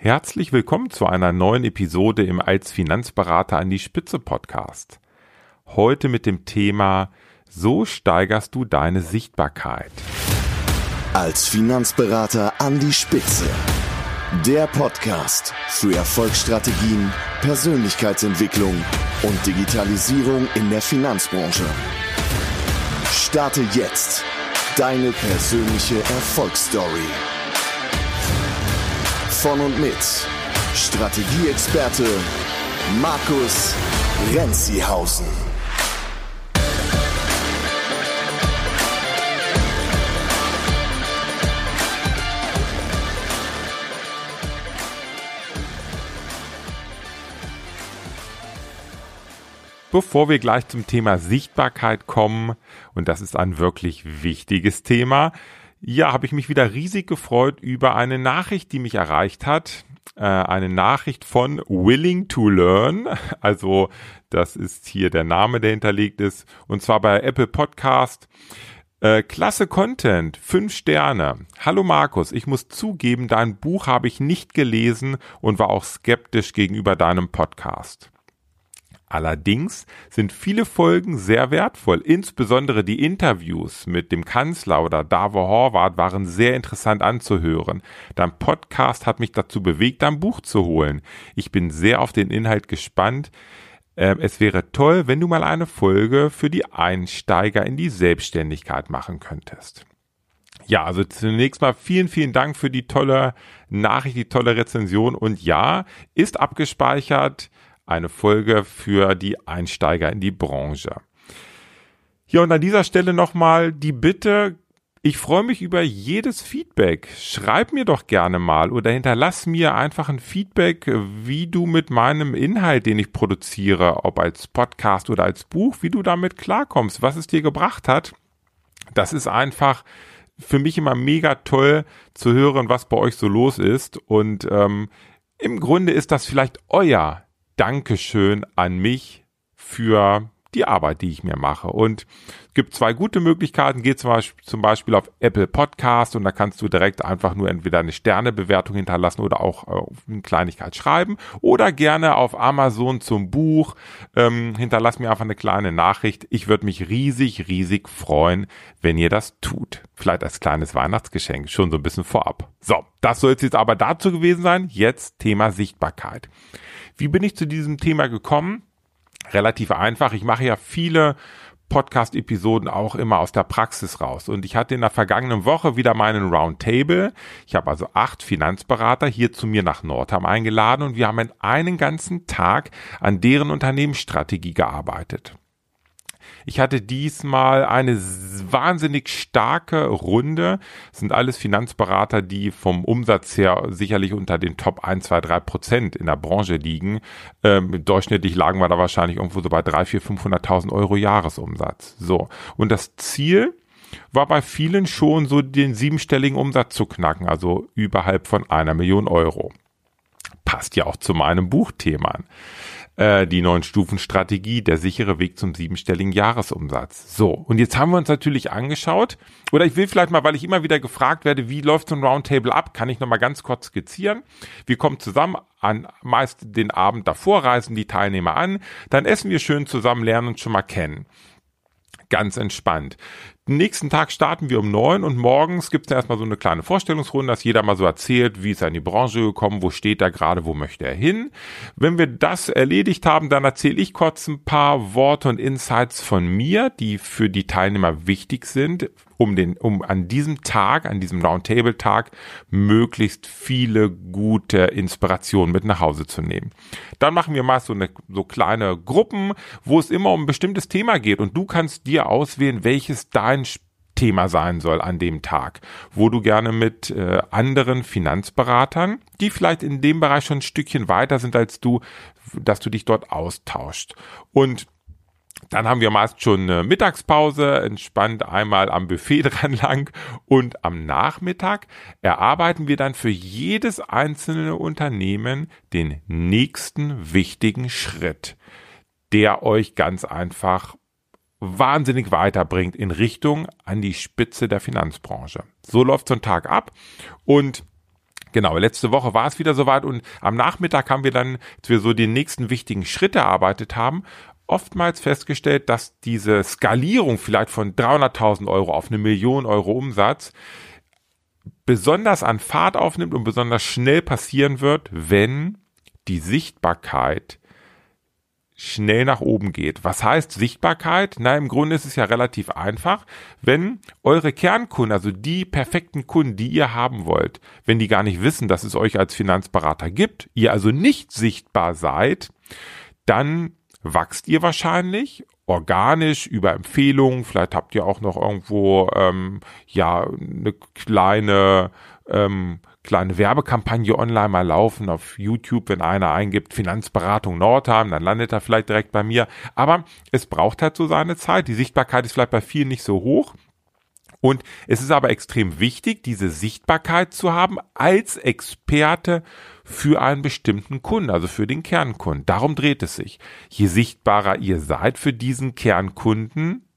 Herzlich willkommen zu einer neuen Episode im Als Finanzberater an die Spitze Podcast. Heute mit dem Thema So steigerst du deine Sichtbarkeit. Als Finanzberater an die Spitze. Der Podcast für Erfolgsstrategien, Persönlichkeitsentwicklung und Digitalisierung in der Finanzbranche. Starte jetzt deine persönliche Erfolgsstory von und mit Strategieexperte Markus Renzihausen. Bevor wir gleich zum Thema Sichtbarkeit kommen, und das ist ein wirklich wichtiges Thema, ja, habe ich mich wieder riesig gefreut über eine Nachricht, die mich erreicht hat. Äh, eine Nachricht von Willing to Learn. Also das ist hier der Name, der hinterlegt ist. Und zwar bei Apple Podcast. Äh, klasse Content, fünf Sterne. Hallo Markus, ich muss zugeben, dein Buch habe ich nicht gelesen und war auch skeptisch gegenüber deinem Podcast. Allerdings sind viele Folgen sehr wertvoll. Insbesondere die Interviews mit dem Kanzler oder Davor Horvath waren sehr interessant anzuhören. Dein Podcast hat mich dazu bewegt, dein Buch zu holen. Ich bin sehr auf den Inhalt gespannt. Ähm, es wäre toll, wenn du mal eine Folge für die Einsteiger in die Selbstständigkeit machen könntest. Ja, also zunächst mal vielen, vielen Dank für die tolle Nachricht, die tolle Rezension und ja, ist abgespeichert eine Folge für die Einsteiger in die Branche. Ja, und an dieser Stelle nochmal die Bitte, ich freue mich über jedes Feedback. Schreib mir doch gerne mal oder hinterlass mir einfach ein Feedback, wie du mit meinem Inhalt, den ich produziere, ob als Podcast oder als Buch, wie du damit klarkommst, was es dir gebracht hat. Das ist einfach für mich immer mega toll zu hören, was bei euch so los ist. Und ähm, im Grunde ist das vielleicht euer Dankeschön an mich für die Arbeit, die ich mir mache. Und es gibt zwei gute Möglichkeiten. Geh zum Beispiel, auf Apple Podcast und da kannst du direkt einfach nur entweder eine Sternebewertung hinterlassen oder auch äh, eine Kleinigkeit schreiben. Oder gerne auf Amazon zum Buch. Ähm, hinterlass mir einfach eine kleine Nachricht. Ich würde mich riesig, riesig freuen, wenn ihr das tut. Vielleicht als kleines Weihnachtsgeschenk, schon so ein bisschen vorab. So, das soll es jetzt aber dazu gewesen sein. Jetzt Thema Sichtbarkeit. Wie bin ich zu diesem Thema gekommen? Relativ einfach. Ich mache ja viele Podcast-Episoden auch immer aus der Praxis raus. Und ich hatte in der vergangenen Woche wieder meinen Roundtable. Ich habe also acht Finanzberater hier zu mir nach Nordham eingeladen und wir haben einen ganzen Tag an deren Unternehmensstrategie gearbeitet. Ich hatte diesmal eine wahnsinnig starke Runde. Das sind alles Finanzberater, die vom Umsatz her sicherlich unter den Top 1, 2, 3 Prozent in der Branche liegen. Ähm, durchschnittlich lagen wir da wahrscheinlich irgendwo so bei 3, 4, 500.000 Euro Jahresumsatz. So. Und das Ziel war bei vielen schon so den siebenstelligen Umsatz zu knacken, also überhalb von einer Million Euro. Passt ja auch zu meinem Buchthema äh, die neuen Stufen Strategie, der sichere Weg zum siebenstelligen Jahresumsatz. So, und jetzt haben wir uns natürlich angeschaut, oder ich will vielleicht mal, weil ich immer wieder gefragt werde, wie läuft so ein Roundtable ab, kann ich nochmal ganz kurz skizzieren. Wir kommen zusammen an meist den Abend davor, reisen die Teilnehmer an, dann essen wir schön zusammen, lernen uns schon mal kennen ganz entspannt. Nächsten Tag starten wir um neun und morgens gibt es erstmal so eine kleine Vorstellungsrunde, dass jeder mal so erzählt, wie ist er in die Branche gekommen, wo steht er gerade, wo möchte er hin. Wenn wir das erledigt haben, dann erzähle ich kurz ein paar Worte und Insights von mir, die für die Teilnehmer wichtig sind, um den, um an diesem Tag, an diesem Roundtable-Tag möglichst viele gute Inspirationen mit nach Hause zu nehmen. Dann machen wir mal so eine, so kleine Gruppen, wo es immer um ein bestimmtes Thema geht und du kannst dir auswählen, welches dein Thema sein soll an dem Tag, wo du gerne mit äh, anderen Finanzberatern, die vielleicht in dem Bereich schon ein Stückchen weiter sind als du, dass du dich dort austauscht. Und dann haben wir meist schon eine Mittagspause, entspannt einmal am Buffet dran lang und am Nachmittag erarbeiten wir dann für jedes einzelne Unternehmen den nächsten wichtigen Schritt, der euch ganz einfach wahnsinnig weiterbringt in Richtung an die Spitze der Finanzbranche. So läuft so ein Tag ab und Genau, letzte Woche war es wieder soweit und am Nachmittag haben wir dann, als wir so die nächsten wichtigen Schritte erarbeitet haben, oftmals festgestellt, dass diese Skalierung vielleicht von 300.000 Euro auf eine Million Euro Umsatz besonders an Fahrt aufnimmt und besonders schnell passieren wird, wenn die Sichtbarkeit schnell nach oben geht. Was heißt Sichtbarkeit? Na, im Grunde ist es ja relativ einfach. Wenn eure Kernkunden, also die perfekten Kunden, die ihr haben wollt, wenn die gar nicht wissen, dass es euch als Finanzberater gibt, ihr also nicht sichtbar seid, dann wachst ihr wahrscheinlich organisch über Empfehlungen. Vielleicht habt ihr auch noch irgendwo ähm, ja eine kleine ähm, kleine Werbekampagne online mal laufen auf YouTube, wenn einer eingibt Finanzberatung Nordheim, dann landet er vielleicht direkt bei mir. Aber es braucht halt so seine Zeit. Die Sichtbarkeit ist vielleicht bei vielen nicht so hoch. Und es ist aber extrem wichtig, diese Sichtbarkeit zu haben als Experte für einen bestimmten Kunden, also für den Kernkunden. Darum dreht es sich. Je sichtbarer ihr seid für diesen Kernkunden,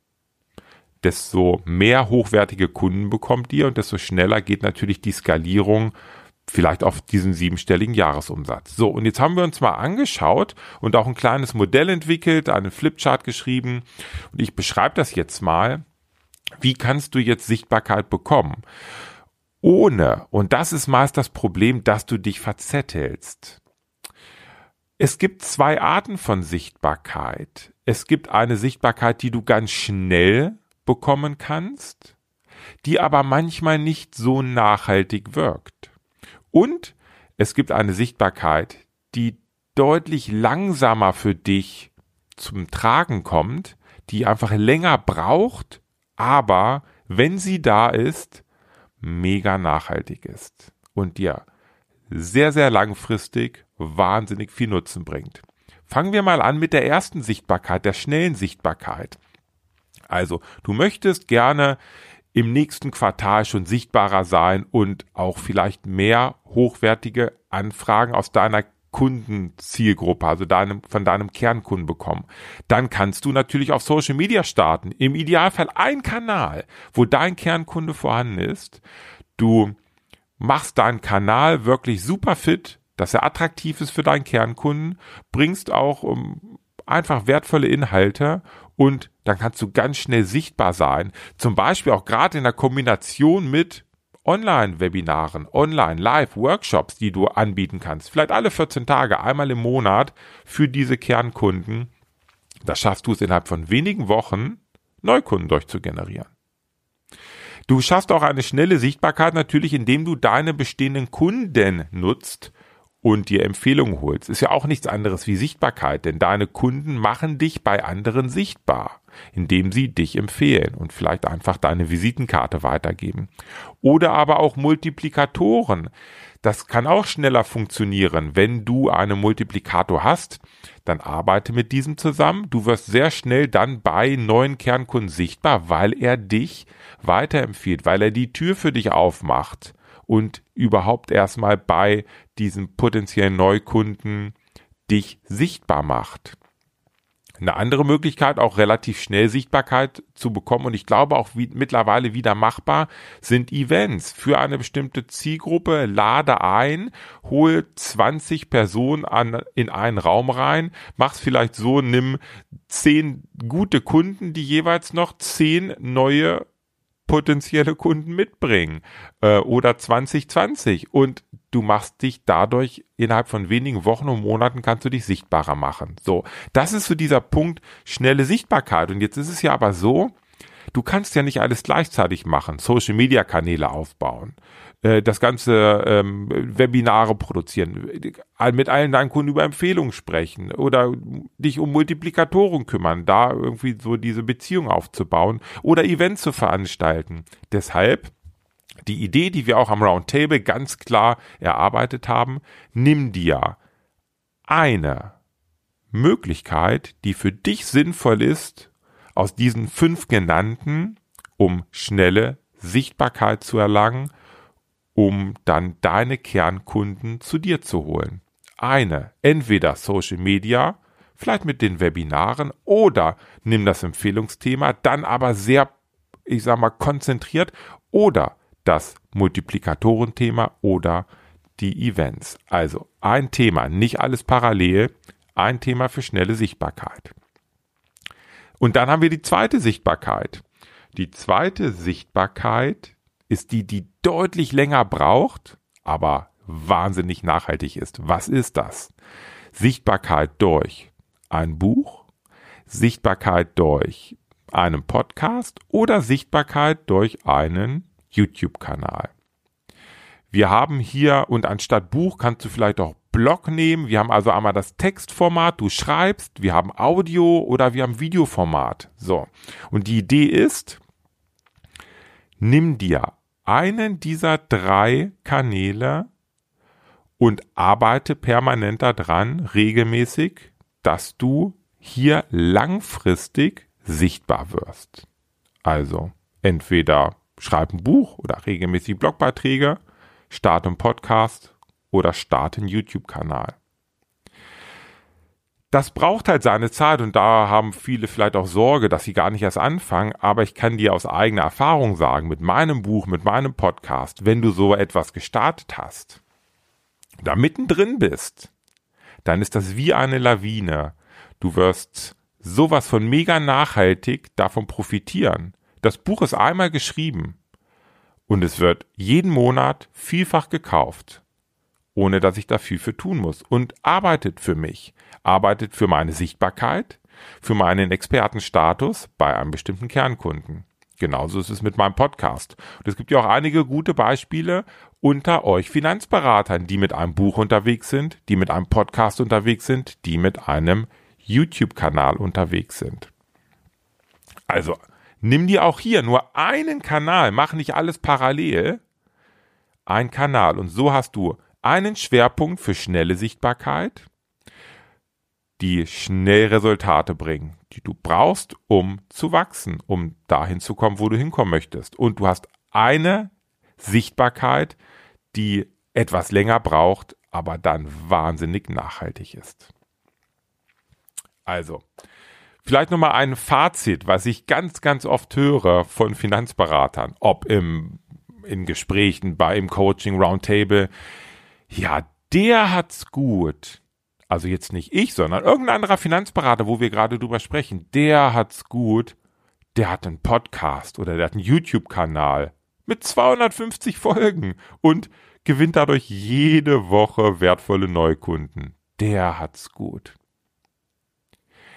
desto mehr hochwertige Kunden bekommt ihr und desto schneller geht natürlich die Skalierung vielleicht auf diesen siebenstelligen Jahresumsatz. So, und jetzt haben wir uns mal angeschaut und auch ein kleines Modell entwickelt, einen Flipchart geschrieben und ich beschreibe das jetzt mal. Wie kannst du jetzt Sichtbarkeit bekommen? Ohne, und das ist meist das Problem, dass du dich verzettelst. Es gibt zwei Arten von Sichtbarkeit. Es gibt eine Sichtbarkeit, die du ganz schnell bekommen kannst, die aber manchmal nicht so nachhaltig wirkt. Und es gibt eine Sichtbarkeit, die deutlich langsamer für dich zum Tragen kommt, die einfach länger braucht, aber wenn sie da ist, mega nachhaltig ist und dir sehr, sehr langfristig wahnsinnig viel Nutzen bringt. Fangen wir mal an mit der ersten Sichtbarkeit, der schnellen Sichtbarkeit. Also, du möchtest gerne im nächsten Quartal schon sichtbarer sein und auch vielleicht mehr hochwertige Anfragen aus deiner Kundenzielgruppe, also deinem, von deinem Kernkunden bekommen. Dann kannst du natürlich auf Social Media starten. Im Idealfall ein Kanal, wo dein Kernkunde vorhanden ist. Du machst deinen Kanal wirklich super fit, dass er attraktiv ist für deinen Kernkunden, bringst auch um, einfach wertvolle Inhalte und dann kannst du ganz schnell sichtbar sein. Zum Beispiel auch gerade in der Kombination mit Online-Webinaren, Online-Live-Workshops, die du anbieten kannst. Vielleicht alle 14 Tage, einmal im Monat für diese Kernkunden. Da schaffst du es innerhalb von wenigen Wochen, Neukunden durchzugenerieren. Du schaffst auch eine schnelle Sichtbarkeit natürlich, indem du deine bestehenden Kunden nutzt und dir Empfehlungen holst. Ist ja auch nichts anderes wie Sichtbarkeit, denn deine Kunden machen dich bei anderen sichtbar, indem sie dich empfehlen und vielleicht einfach deine Visitenkarte weitergeben. Oder aber auch Multiplikatoren. Das kann auch schneller funktionieren. Wenn du einen Multiplikator hast, dann arbeite mit diesem zusammen. Du wirst sehr schnell dann bei neuen Kernkunden sichtbar, weil er dich weiterempfiehlt, weil er die Tür für dich aufmacht und überhaupt erstmal bei diesen potenziellen Neukunden dich sichtbar macht. Eine andere Möglichkeit, auch relativ schnell Sichtbarkeit zu bekommen und ich glaube auch wie, mittlerweile wieder machbar, sind Events für eine bestimmte Zielgruppe. Lade ein, hol 20 Personen an, in einen Raum rein, mach's vielleicht so, nimm zehn gute Kunden, die jeweils noch zehn neue potenzielle Kunden mitbringen äh, oder 2020 und du machst dich dadurch innerhalb von wenigen Wochen und Monaten kannst du dich sichtbarer machen. So, das ist so dieser Punkt schnelle Sichtbarkeit und jetzt ist es ja aber so, du kannst ja nicht alles gleichzeitig machen, Social Media Kanäle aufbauen, äh, das ganze ähm, Webinare produzieren, mit allen deinen Kunden über Empfehlungen sprechen oder dich um Multiplikatoren kümmern, da irgendwie so diese Beziehung aufzubauen oder Events zu veranstalten. Deshalb die Idee, die wir auch am Roundtable ganz klar erarbeitet haben, nimm dir eine Möglichkeit, die für dich sinnvoll ist, aus diesen fünf genannten, um schnelle Sichtbarkeit zu erlangen, um dann deine Kernkunden zu dir zu holen. Eine, entweder Social Media, vielleicht mit den Webinaren oder nimm das Empfehlungsthema, dann aber sehr, ich sag mal, konzentriert oder das Multiplikatorenthema oder die Events. Also ein Thema, nicht alles parallel, ein Thema für schnelle Sichtbarkeit. Und dann haben wir die zweite Sichtbarkeit. Die zweite Sichtbarkeit ist die, die deutlich länger braucht, aber wahnsinnig nachhaltig ist. Was ist das? Sichtbarkeit durch ein Buch, Sichtbarkeit durch einen Podcast oder Sichtbarkeit durch einen YouTube-Kanal. Wir haben hier und anstatt Buch kannst du vielleicht auch Blog nehmen. Wir haben also einmal das Textformat, du schreibst, wir haben Audio oder wir haben Videoformat. So. Und die Idee ist, nimm dir einen dieser drei Kanäle und arbeite permanent daran, regelmäßig, dass du hier langfristig sichtbar wirst. Also entweder schreib ein Buch oder regelmäßig Blogbeiträge, starte einen Podcast oder starte einen YouTube-Kanal. Das braucht halt seine Zeit und da haben viele vielleicht auch Sorge, dass sie gar nicht erst anfangen, aber ich kann dir aus eigener Erfahrung sagen, mit meinem Buch, mit meinem Podcast, wenn du so etwas gestartet hast, da mittendrin bist, dann ist das wie eine Lawine. Du wirst sowas von mega nachhaltig davon profitieren. Das Buch ist einmal geschrieben und es wird jeden Monat vielfach gekauft, ohne dass ich dafür für tun muss und arbeitet für mich, arbeitet für meine Sichtbarkeit, für meinen Expertenstatus bei einem bestimmten Kernkunden. Genauso ist es mit meinem Podcast. Und es gibt ja auch einige gute Beispiele unter euch Finanzberatern, die mit einem Buch unterwegs sind, die mit einem Podcast unterwegs sind, die mit einem YouTube-Kanal unterwegs sind. Also, nimm dir auch hier nur einen Kanal, mach nicht alles parallel, ein Kanal. Und so hast du einen Schwerpunkt für schnelle Sichtbarkeit, die schnell Resultate bringen, die du brauchst, um zu wachsen, um dahin zu kommen, wo du hinkommen möchtest. Und du hast eine Sichtbarkeit, die etwas länger braucht, aber dann wahnsinnig nachhaltig ist. Also, vielleicht nochmal ein Fazit, was ich ganz, ganz oft höre von Finanzberatern, ob im, in Gesprächen, bei im Coaching Roundtable. Ja, der hat's gut. Also jetzt nicht ich, sondern irgendein anderer Finanzberater, wo wir gerade drüber sprechen. Der hat's gut. Der hat einen Podcast oder der hat einen YouTube-Kanal mit 250 Folgen und gewinnt dadurch jede Woche wertvolle Neukunden. Der hat's gut.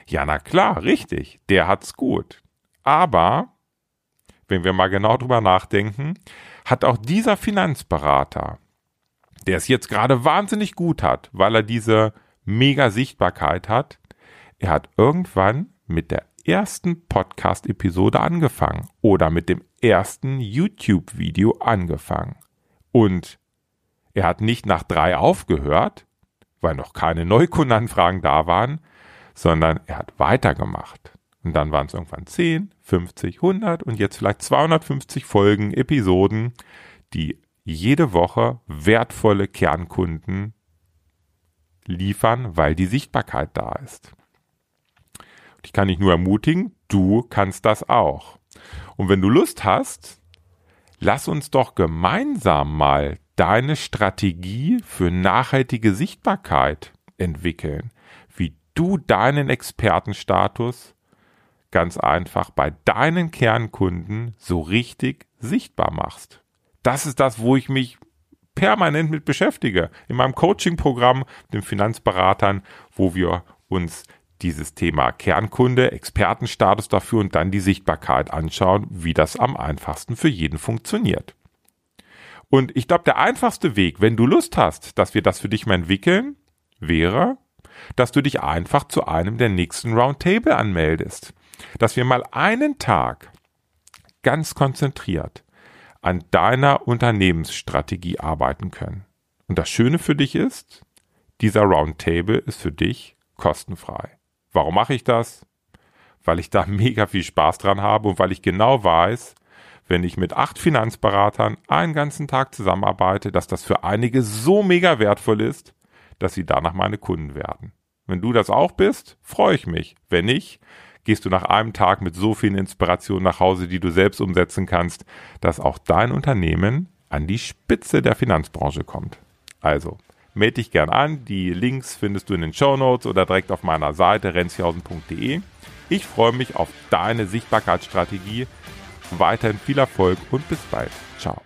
Ja, na klar, richtig, der hat's gut. Aber, wenn wir mal genau drüber nachdenken, hat auch dieser Finanzberater, der es jetzt gerade wahnsinnig gut hat, weil er diese mega Sichtbarkeit hat, er hat irgendwann mit der ersten Podcast-Episode angefangen oder mit dem ersten YouTube-Video angefangen. Und er hat nicht nach drei aufgehört, weil noch keine Neukundenanfragen da waren, sondern er hat weitergemacht. Und dann waren es irgendwann 10, 50, 100 und jetzt vielleicht 250 Folgen, Episoden, die jede Woche wertvolle Kernkunden liefern, weil die Sichtbarkeit da ist. Und ich kann dich nur ermutigen, du kannst das auch. Und wenn du Lust hast, lass uns doch gemeinsam mal deine Strategie für nachhaltige Sichtbarkeit entwickeln du deinen Expertenstatus ganz einfach bei deinen Kernkunden so richtig sichtbar machst. Das ist das, wo ich mich permanent mit beschäftige. In meinem Coaching-Programm, den Finanzberatern, wo wir uns dieses Thema Kernkunde, Expertenstatus dafür und dann die Sichtbarkeit anschauen, wie das am einfachsten für jeden funktioniert. Und ich glaube, der einfachste Weg, wenn du Lust hast, dass wir das für dich mal entwickeln, wäre, dass du dich einfach zu einem der nächsten Roundtable anmeldest. Dass wir mal einen Tag ganz konzentriert an deiner Unternehmensstrategie arbeiten können. Und das Schöne für dich ist, dieser Roundtable ist für dich kostenfrei. Warum mache ich das? Weil ich da mega viel Spaß dran habe und weil ich genau weiß, wenn ich mit acht Finanzberatern einen ganzen Tag zusammenarbeite, dass das für einige so mega wertvoll ist, dass sie danach meine Kunden werden. Wenn du das auch bist, freue ich mich. Wenn nicht, gehst du nach einem Tag mit so vielen Inspirationen nach Hause, die du selbst umsetzen kannst, dass auch dein Unternehmen an die Spitze der Finanzbranche kommt. Also, melde dich gern an. Die Links findest du in den Show Notes oder direkt auf meiner Seite renzihausen.de. Ich freue mich auf deine Sichtbarkeitsstrategie. Weiterhin viel Erfolg und bis bald. Ciao.